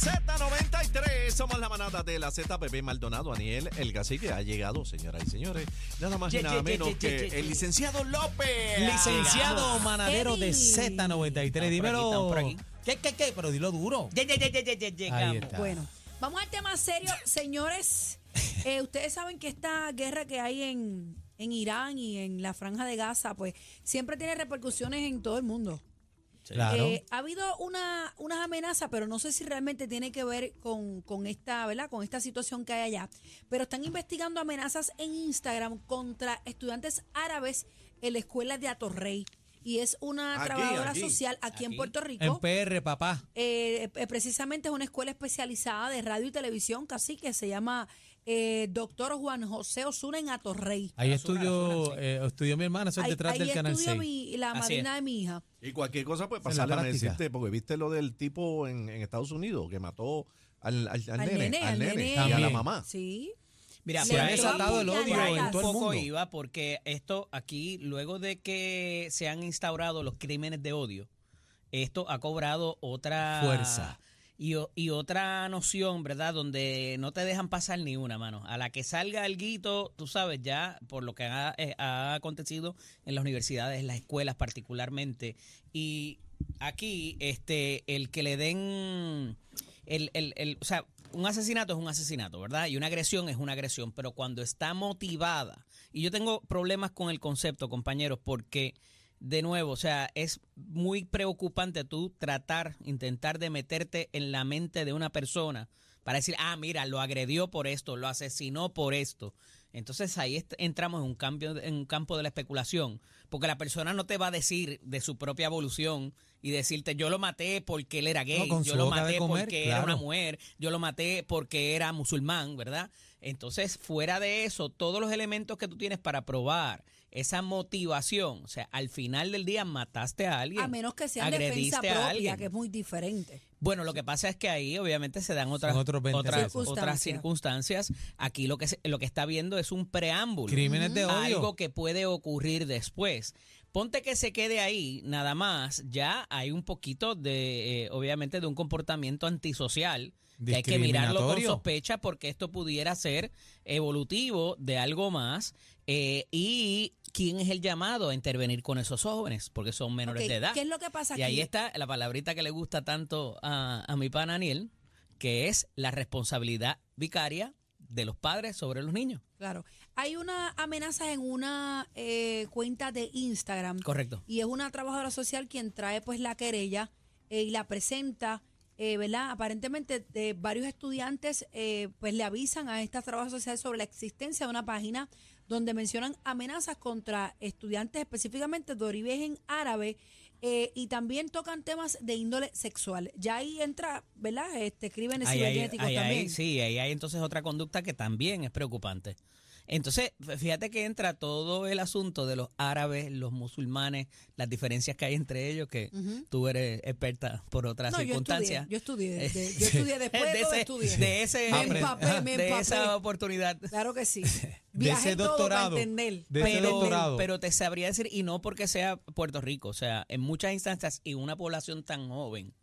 Z93, somos la manada de la Z, Bebé Maldonado, Aniel, el cacique ha llegado, señoras y señores, nada más y Ye, nada ye, menos ye, que ye, ye. el licenciado López. Licenciado Ah, manadero de Ey. Z93. Estamos por aquí, Dímelo. estamos por aquí. ¿Qué, qué, qué? Pero dilo duro. Ye, ye, ye, ye, ye, ye, llegamos. está. Bueno, vamos al tema serio, señores. Eh, ustedes saben que esta guerra que hay en, en Irán y en la franja de Gaza, pues siempre tiene repercusiones en todo el mundo. Claro. Eh, ha habido una, unas amenazas, pero no sé si realmente tiene que ver con, con esta, ¿verdad? Con esta situación que hay allá. Pero están investigando amenazas en Instagram contra estudiantes árabes en la escuela de Atorrey. Y es una Aquí, trabajadora aquí. social aquí, en. Puerto Rico. en PR, papá. Eh, eh, precisamente es una escuela especializada de radio y televisión, casi que se llama eh, Doctor Juan José Osuna en Atorrey. Ahí Azura, estudió, sí. eh, estudió mi hermana, eso es Ahí, detrás ahí del canal estudia 6. mi- la Así madrina es. de mi hija. Y cualquier cosa puede En la pasarle a práctica. decirte, porque viste lo del tipo en, en Estados Unidos que mató al, al, al Al nene, nene, al al nene, nene. y a la mamá. Sí. Mira, Se ha desatado el odio en todo el poco mundo. iba porque esto aquí, luego de que se han instaurado los crímenes de odio, esto ha cobrado otra Fuerza. Y, otra noción, ¿verdad? Donde no te dejan pasar ni una, mano. A la que salga alguito, tú sabes, ya por lo que ha, eh, ha acontecido en las universidades, en las escuelas particularmente. Y aquí, este, el que le den el, el, el, o sea, un asesinato es un asesinato, ¿verdad? Y una agresión es una agresión, pero cuando está motivada, y yo tengo problemas con el concepto, compañeros, porque, de nuevo, o sea, es muy preocupante tú tratar, intentar de meterte en la mente de una persona para decir, ah, mira, lo agredió por esto, lo asesinó por esto. Entonces ahí entramos en un, cambio, en un campo de la especulación, porque la persona no te va a decir de su propia evolución y decirte yo lo maté porque él era gay, yo lo maté comer, porque era una mujer, yo lo maté porque era musulmán, ¿verdad? Entonces, fuera de eso, todos los elementos que tú tienes para probar esa motivación, o sea, al final del día mataste a alguien. A menos que sea defensa a propia, alguien. que es muy diferente. Bueno, lo que pasa es que ahí obviamente se dan otras, Son otros 20 otras, pesos. otras circunstancias. Aquí lo que se- lo que está viendo es un preámbulo. Crímenes de odio. Algo que puede ocurrir después. Ponte que se quede ahí, nada más, ya hay un poquito de, eh, obviamente, de un comportamiento antisocial. Que hay que mirarlo con sospecha porque esto pudiera ser evolutivo de algo más. eh, y quién es el llamado a intervenir con esos jóvenes, porque son menores de edad. ¿Qué es lo que pasa aquí? Y ahí está la palabrita que le gusta tanto a, a mi pana Daniel, que es la responsabilidad vicaria de los padres sobre los niños. Claro. Hay una amenaza en una eh, cuenta de Instagram. Correcto. Y es una trabajadora social quien trae pues la querella eh, y la presenta, eh, ¿verdad? Aparentemente de varios estudiantes eh, pues le avisan a esta trabajadora social sobre la existencia de una página donde mencionan amenazas contra estudiantes específicamente de origen árabe eh, y también tocan temas de índole sexual. Ya ahí entra, ¿verdad? Este, crímenes Ahí cibernéticos ahí también. sí, ahí hay entonces otra conducta que también es preocupante. Entonces, fíjate que entra todo el asunto de los árabes, los musulmanes, las diferencias que hay entre ellos, que Ujú. tú eres experta por otras No, yo circunstancias. estudié, yo estudié, de- yo estudié después de, todo ese, estudié. de ese- Me empapé, me de esa oportunidad. Claro que sí. De ese doctorado. entender. De ese pero, doctorado. pero te sabría decir, y no porque sea Puerto Rico, o sea, en muchas instancias y una población tan joven,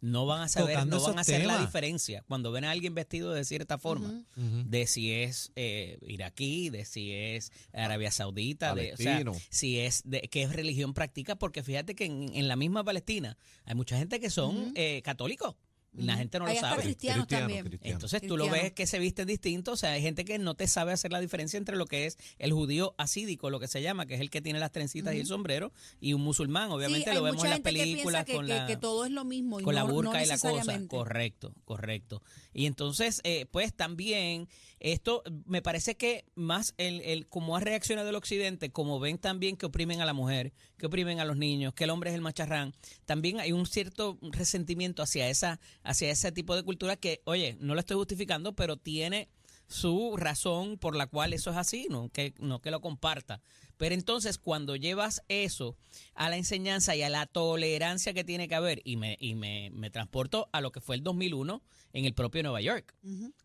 no van a saber, Tocando no van a hacer la diferencia cuando ven a alguien vestido de cierta forma, de si es eh, iraquí, de si es Arabia Saudita, de, o sea, si es de qué religión practica, porque fíjate que en, en la misma Palestina hay mucha gente que son eh, católicos. Y La gente no lo sabe. cristianos Cristiano, también. cristiano. Entonces tú lo ves que se visten distintos, o sea, hay gente que no te sabe hacer la diferencia entre lo que es el judío asídico, lo que se llama, que es el que tiene las trencitas y el sombrero, y un musulmán, obviamente Sí, lo vemos en las películas piensa que, con que- la que todo es lo mismo y con la no, no burka y la cosa. Correcto, correcto. Y entonces, eh, pues también, esto me parece que más el, el cómo ha reaccionado el occidente, como ven también que oprimen a la mujer, que oprimen a los niños, que el hombre es el macharrán, también hay un cierto resentimiento hacia esa, hacia ese tipo de cultura que, oye, no lo estoy justificando, pero tiene su razón por la cual eso es así, no que, no que lo comparta. Pero entonces cuando llevas eso a la enseñanza y a la tolerancia que tiene que haber, y me, y me, me transporto a lo que fue el 2001 en el propio Nueva York,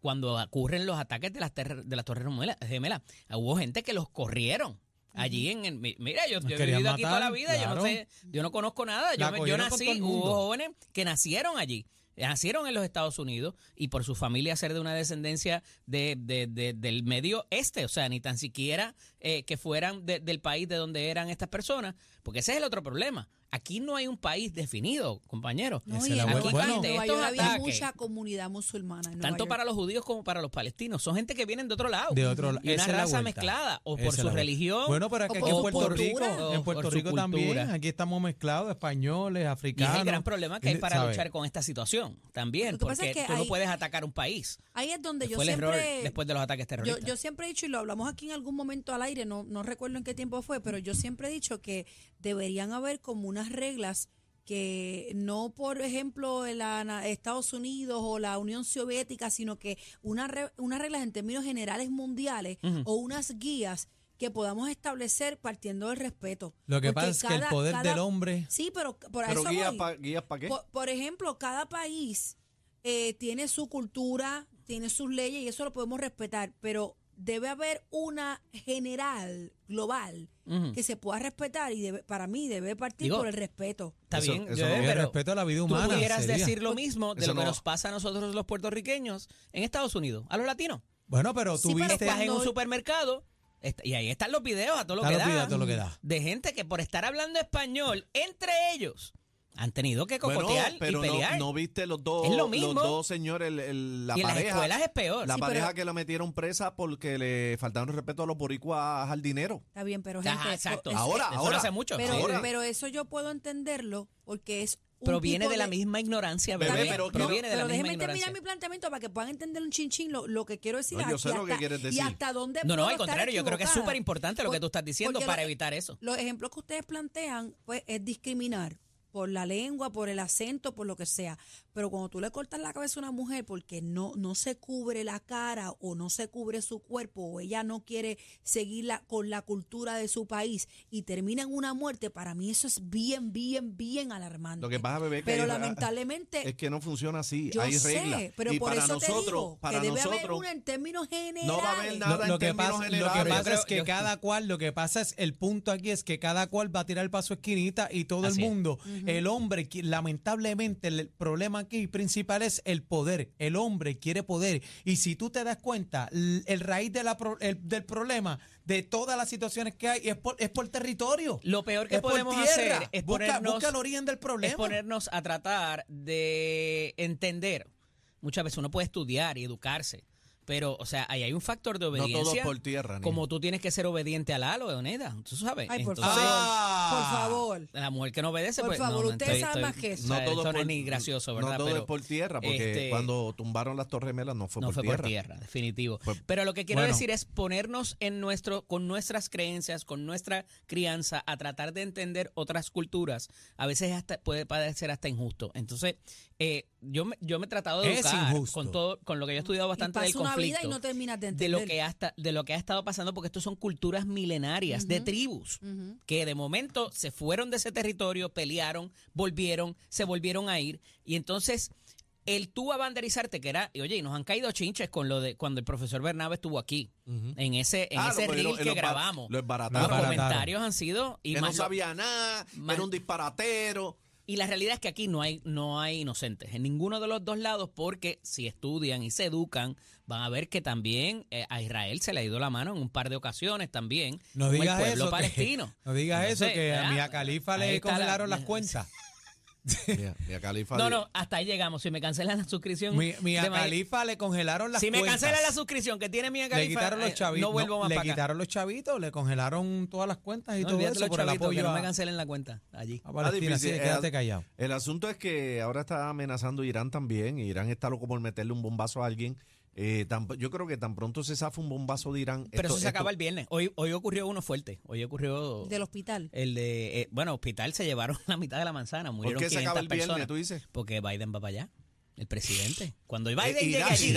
cuando ocurren los ataques de las, de las Torres Gemela- Gemelas, hubo gente que los corrieron. Allí en el, mi- mira, yo, yo he vivido aquí toda la vida, yo no sé, yo no conozco nada, yo, me- yo nací, hubo jóvenes que nacieron allí. nacieron en los Estados Unidos y por su familia ser de una descendencia de, de- de- del medio este, o sea, ni tan siquiera eh, que fueran de- del país de donde eran estas personas, porque ese es el otro problema. Aquí no hay un país definido, compañeros. No, Esa y Aquí bueno. en ante Nueva estos York había ataques, mucha comunidad musulmana. en Nueva tanto York. para los judíos como para los palestinos, son gente que vienen de otro lado. De otro lado. Y una Esa raza vuelta. mezclada, o Esa por es su religión. Bueno, pero o aquí en Puerto su Rico, cultura. en Puerto Rico también, cultura. aquí estamos mezclados, españoles, Y africanos. es el gran problema que hay para ¿sabes? luchar con esta situación también, Lo que pasa porque es que tú no puedes atacar un país. Ahí es donde que yo siempre... después de los ataques Yo, terroristas. yo siempre he dicho, y lo hablamos aquí en algún momento al aire, no, no recuerdo en qué tiempo fue, pero yo siempre he dicho que deberían haber como unas reglas que no, por ejemplo, en la Estados Unidos o la Unión Soviética, sino que una re- unas reglas en términos generales mundiales o unas guías que podamos establecer partiendo del respeto. Lo que Porque pasa es que el poder cada- del hombre. Sí, pero por Pero eso guías voy. para guías qué? Por, por ejemplo, cada país eh, tiene su cultura, tiene sus leyes y eso lo podemos respetar, pero debe haber una general, global, que se pueda respetar y debe, para mí debe partir Digo, por el respeto. Está Eso- bien, eso yo- el pero respeto a la vida tú humana. pudieras sería. decir lo mismo de Eso lo que no- nos pasa a nosotros los puertorriqueños en Estados Unidos, a los latinos. Bueno, pero Sí, tú pero viste. Estás en un supermercado y ahí están los videos a todo lo que los da. videos a todo lo que da. De gente que por estar hablando español entre ellos han tenido que Bueno, cocotear pero y no, pelear. no viste los dos, Es lo mismo. los dos señores, el- el- la y en las pareja. escuelas es peor. La Sí, pareja pero- que la metieron presa porque le faltaron el respeto a los boricuas jardineros. Está bien, pero Ajá, gente, exacto. es- Ahora, Eso ahora. no hace mucho. pero, ahora. pero eso yo puedo entenderlo porque es un Proviene tipo de la misma ignorancia, Bebé, bebé. pero- Proviene de la pero misma déjeme terminar mi planteamiento para que puedan entender un chinchín lo, lo que quiero decir No, yo sé lo que quieres y decir. hasta dónde No, no, al contrario, yo creo que es súper importante lo que tú estás diciendo para lo- evitar eso. Los ejemplos que ustedes plantean, pues, es discriminar por la lengua, por el acento, por lo que sea. Pero cuando tú le cortas la cabeza a una mujer porque no, no se cubre la cara o no se cubre su cuerpo o ella no quiere seguirla con la cultura de su país y termina en una muerte, para mí eso es bien, bien, bien alarmante. Lo que pasa, bebé, que pero hay- lamentablemente... es que no funciona así. Yo hay sé, reglas. pero y por para eso nosotros, te digo para que debe haber nosotros, una en términos generales. no va a haber nada Lo, en lo términos pasa, lo que generales. pasa es que cada cual, lo que pasa es el punto aquí es que cada cual va a tirar para su esquinita y todo el es. El hombre, lamentablemente el problema aquí principal es el poder. El hombre quiere poder y si tú te das cuenta, el raíz de la pro- el- del problema de todas las situaciones que hay es por, es por territorio. Lo peor que Es podemos tierra. hacer es busca, ponernos, busca el origen del problema. es ponernos a tratar de entender. Muchas veces uno puede estudiar y educarse, pero, o sea, ahí hay un factor de No todo obediencia. por tierra. Ni. como tú tienes que ser obediente al halo, Leoneda, tú sabes. Ay, por Entonces, favor, Ah. por favor. La mujer que no obedece, Por pues favor, no, usted estoy- sabe estoy- más que eso. no todo es no por, es ni gracioso, ¿verdad? No todo Pero, es por tierra, porque este, cuando tumbaron las Torres Gemelas no fue no por fue tierra. por tierra, definitivo. Fue- Pero lo que quiero Bueno. decir es ponernos en nuestro, con nuestras creencias, con nuestra crianza, a tratar de entender otras culturas. A veces hasta puede parecer hasta injusto. Entonces, eh, yo, me, yo me he tratado de Es educar injusto. con todo, con lo que yo he estudiado Y bastante pasa vida y no terminas de lo que ha esta- de lo que ha estado pasando porque estos son culturas milenarias de tribus que de momento se fueron de ese territorio, pelearon, volvieron, se volvieron a ir. Y entonces el tú abanderizarte que era, y oye, y nos han caído chinches con lo de cuando el profesor Bernabe estuvo aquí en ese en Ah, ese lo- reel lo- que lo- grabamos. Lo Los comentarios han sido y que no más lo- sabía nada, más- era un disparatero. Y la realidad es que aquí no hay, no hay inocentes en ninguno de los dos lados porque si estudian y se educan van a ver que también eh, a Israel se le ha ido la mano en un par de ocasiones también No digas el pueblo eso. que- palestino. no digas Entonces, eso, que a Mia Califa le la- congelaron las cuentas. Mira, mira, Califa No, no, hasta ahí llegamos. Si me cancelan la suscripción. Mi, Ma- Califa le congelaron las si me cuentas. cancelan la suscripción que tiene Mia le Khalifa, quitaron los eh, chavitos. no vuelvo más le para acá. quitaron los chavitos, le congelaron todas las cuentas y No, todo olvídate eso los por el chavitos, apoyo que no me cancelen la cuenta allí. a Palestina. difícil. Así quédate callado. El asunto es que ahora está amenazando Irán también. y Irán está loco por meterle un bombazo a alguien. Eh, tan- yo creo que tan pronto se zafa un bombazo de Irán. Pero esto- eso se acaba el viernes. Hoy, hoy ocurrió uno fuerte. Hoy ocurrió Del hospital. el de, eh, bueno, hospital se llevaron la mitad de la manzana. ¿Por Murieron qué se 500 acaba el viernes, personas. tú dices? Porque Biden va para allá. El presidente. Cuando Eh, Biden llegue Irán- allí,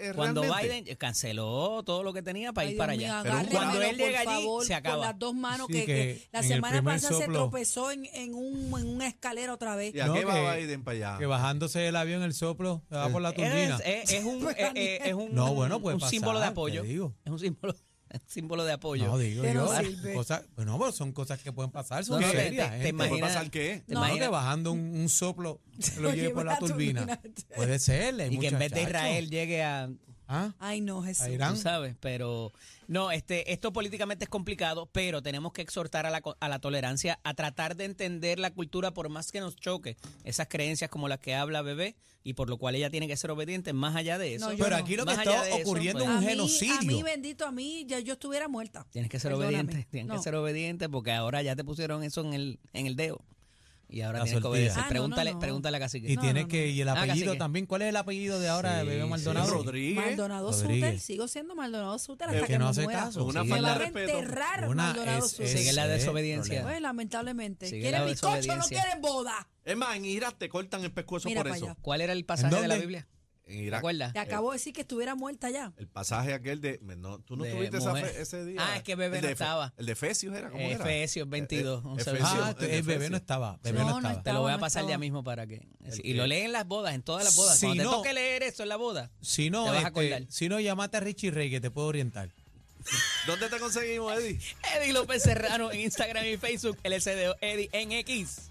es cuando Biden canceló todo lo que tenía para Ay, ir Dios para mío, allá. Cuando él llega allí, favor, se Con acaba. las dos manos Sí, que, que que la el semana pasada se soplo- tropezó en, en, un, en una escalera otra vez. ¿Y a No, qué va que- Biden para allá? Que bajándose del avión el soplo, se va por la turbina. Es, es- es un, es, es- es un, No, bueno, un símbolo de pasar, apoyo. Es un símbolo. símbolo de apoyo. No, digo no yo. sirve. Cosas, bueno, pero son cosas que pueden pasar, son No, te- serias. te- te ¿Puede imaginas- pasar qué? ¿Te No, imaginas? que bajando un, un soplo lo Lo lleve por la turbina. turbina. Puede ser. y que en vez de. Israel llegue a, ¿Ah? Ay, no, Jesús. A Irán. tú sabes, pero no, este, esto políticamente es complicado, pero tenemos que exhortar a la, co- a la tolerancia, a tratar de entender la cultura por más que nos choque esas creencias como las que habla bebé y por lo cual ella tiene que ser obediente, más allá de eso. No, Pero no. aquí lo que Más está ocurriendo pues, es a un mí, genocidio. A mí, bendito, a mí, ya yo estuviera muerta. Tienes que ser Perdóname. obediente, tienes No. que ser obediente porque ahora ya te pusieron eso en el, en el dedo. Y ahora La tienes que obedecer. Ah, no, pregúntale, no. pregúntale a Cacique. Y No, tiene no, que, y el Ah, apellido también. ¿Cuál es el apellido de ahora de Sí, Bebé sí, Maldonado? Rodríguez. Maldonado Rodríguez. Suter, sigo siendo Maldonado Suter Es hasta que que, no me hace muera. caso. Una falta de respeto. enterrar Una Maldonado es- Suter. Sigue la desobediencia. Pues, lamentablemente. Sigue ¿Quiere la bizcocho o no quieren boda? Es más, en Irak te cortan el pescuezo Mira por eso. allá. ¿Cuál era el pasaje de la? Biblia? En ¿Te acuerdas? Te acabo de decir que estuviera muerta ya. El pasaje aquel de. no, tú no De tuviste esa mujer. fe- ese día. Ah, es que Bebé El no estaba. El de Efesios era. ¿Cómo era? Efesios 22, Eh, segundo. Ah, el el bebé no estaba. Bebé No, no no estaba. Te lo voy a pasar ya mismo para que. ¿El y lo leen en las bodas, en todas las bodas. Si Cuando no- te toque leer eso en la boda. Si no, Te vas a este, acordar. si no, llamate a Richie Rey que te puedo orientar. ¿Dónde te conseguimos, Eddie? Eddie López Serrano en Instagram y Facebook, LCDO Eddie en X.